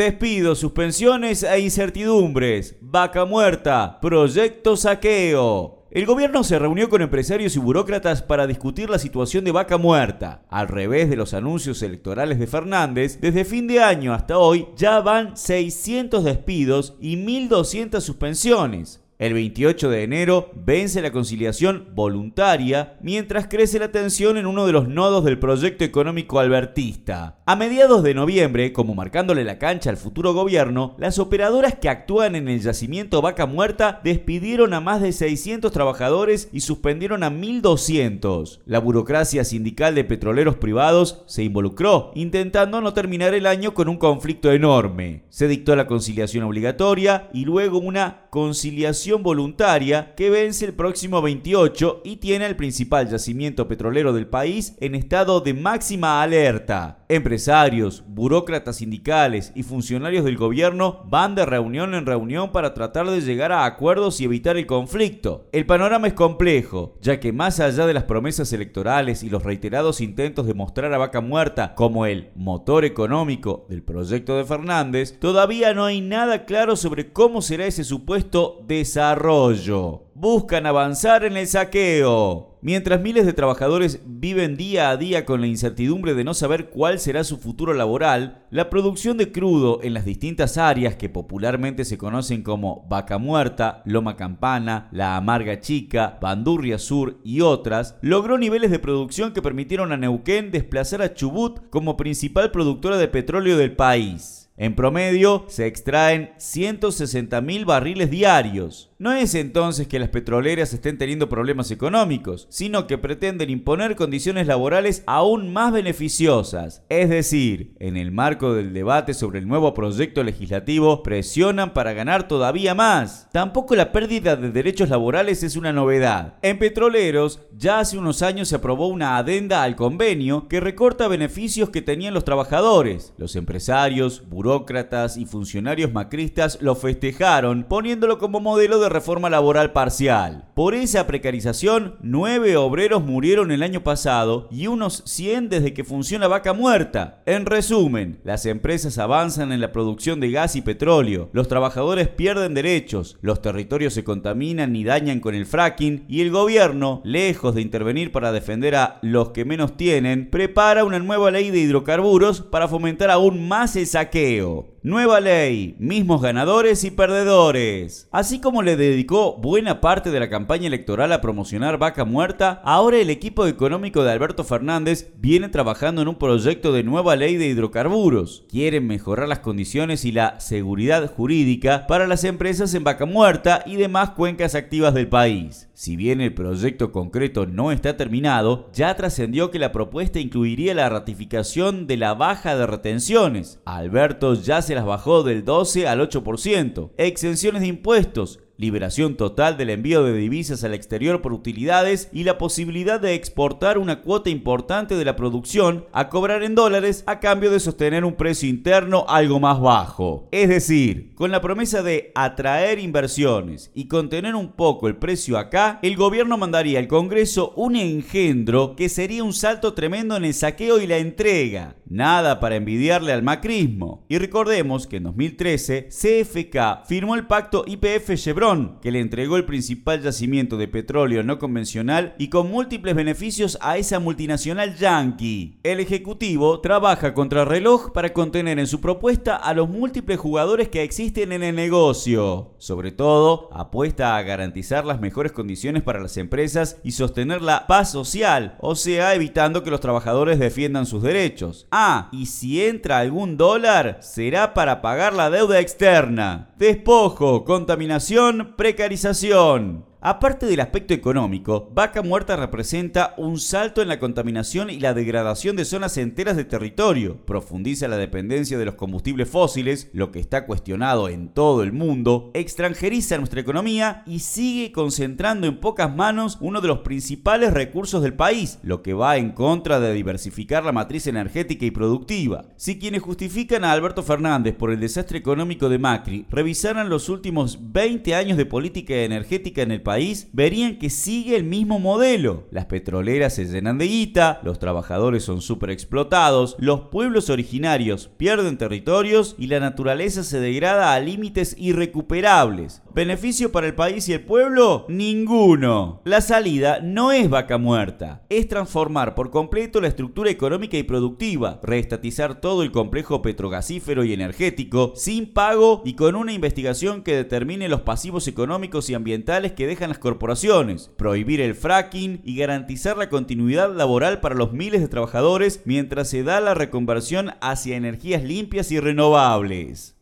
Despidos, suspensiones e incertidumbres. Vaca muerta. Proyecto saqueo. El gobierno se reunió con empresarios y burócratas para discutir la situación de vaca muerta. Al revés de los anuncios electorales de Fernández, desde fin de año hasta hoy ya van 600 despidos y 1.200 suspensiones. El 28 de enero vence la conciliación voluntaria mientras crece la tensión en uno de los nodos del proyecto económico albertista. A mediados de noviembre, como marcándole la cancha al futuro gobierno, las operadoras que actúan en el yacimiento Vaca Muerta despidieron a más de 600 trabajadores y suspendieron a 1.200. La burocracia sindical de petroleros privados se involucró, intentando no terminar el año con un conflicto enorme. Se dictó la conciliación obligatoria y luego una conciliación voluntaria que vence el próximo 28 y tiene el principal yacimiento petrolero del país en estado de máxima alerta. Empresarios, burócratas sindicales y funcionarios del gobierno van de reunión en reunión para tratar de llegar a acuerdos y evitar el conflicto. El panorama es complejo, ya que más allá de las promesas electorales y los reiterados intentos de mostrar a Vaca Muerta como el motor económico del proyecto de Fernández, todavía no hay nada claro sobre cómo será ese supuesto desarrollo. Buscan avanzar en el saqueo. Mientras miles de trabajadores viven día a día con la incertidumbre de no saber cuál será su futuro laboral, la producción de crudo en las distintas áreas que popularmente se conocen como Vaca Muerta, Loma Campana, La Amarga Chica, Bandurria Sur y otras, logró niveles de producción que permitieron a Neuquén desplazar a Chubut como principal productora de petróleo del país. En promedio se extraen 160 mil barriles diarios. No es entonces que las petroleras estén teniendo problemas económicos, sino que pretenden imponer condiciones laborales aún más beneficiosas. Es decir, en el marco del debate sobre el nuevo proyecto legislativo, presionan para ganar todavía más. Tampoco la pérdida de derechos laborales es una novedad. En petroleros, ya hace unos años se aprobó una adenda al convenio que recorta beneficios que tenían los trabajadores. Los empresarios, burócratas y funcionarios macristas lo festejaron, poniéndolo como modelo de reforma laboral parcial. Por esa precarización, nueve obreros murieron el año pasado y unos 100 desde que funciona Vaca Muerta. En resumen, las empresas avanzan en la producción de gas y petróleo, los trabajadores pierden derechos, los territorios se contaminan y dañan con el fracking y el gobierno, lejos de intervenir para defender a los que menos tienen, prepara una nueva ley de hidrocarburos para fomentar aún más el saqueo. Nueva ley, mismos ganadores y perdedores. Así como le dedicó buena parte de la campaña electoral a promocionar Vaca Muerta, ahora el equipo económico de Alberto Fernández viene trabajando en un proyecto de nueva ley de hidrocarburos. Quieren mejorar las condiciones y la seguridad jurídica para las empresas en Vaca Muerta y demás cuencas activas del país. Si bien el proyecto concreto no está terminado, ya trascendió que la propuesta incluiría la ratificación de la baja de retenciones. Alberto ya se las bajó del 12 al 8%, exenciones de impuestos, liberación total del envío de divisas al exterior por utilidades y la posibilidad de exportar una cuota importante de la producción a cobrar en dólares a cambio de sostener un precio interno algo más bajo. Es decir, con la promesa de atraer inversiones y contener un poco el precio acá, el gobierno mandaría al Congreso un engendro que sería un salto tremendo en el saqueo y la entrega. Nada para envidiarle al macrismo. Y recordemos que en 2013 CFK firmó el pacto IPF Que le entregó el principal yacimiento de petróleo no convencional y con múltiples beneficios a esa multinacional yankee. El Ejecutivo trabaja contra reloj para contener en su propuesta a los múltiples jugadores que existen en el negocio. Sobre todo, apuesta a garantizar las mejores condiciones para las empresas y sostener la paz social, o sea, evitando que los trabajadores defiendan sus derechos. Ah, y si entra algún dólar, será para pagar la deuda externa. Despojo, contaminación, precarización. Aparte del aspecto económico, Vaca Muerta representa un salto en la contaminación y la degradación de zonas enteras de territorio, profundiza la dependencia de los combustibles fósiles, lo que está cuestionado en todo el mundo, extranjeriza nuestra economía y sigue concentrando en pocas manos uno de los principales recursos del país, lo que va en contra de diversificar la matriz energética y productiva. Si quienes justifican a Alberto Fernández por el desastre económico de Macri revisaran los últimos 20 años de política energética en el país, verían que sigue el mismo modelo. Las petroleras se llenan de guita, los trabajadores son súper explotados, los pueblos originarios pierden territorios y la naturaleza se degrada a límites irrecuperables. ¿Beneficio para el país y el pueblo? Ninguno. La salida no es vaca muerta, es transformar por completo la estructura económica y productiva, reestatizar todo el complejo petrogasífero y energético sin pago y con una investigación que determine los pasivos económicos y ambientales que las corporaciones, prohibir el fracking y garantizar la continuidad laboral para los miles de trabajadores mientras se da la reconversión hacia energías limpias y renovables.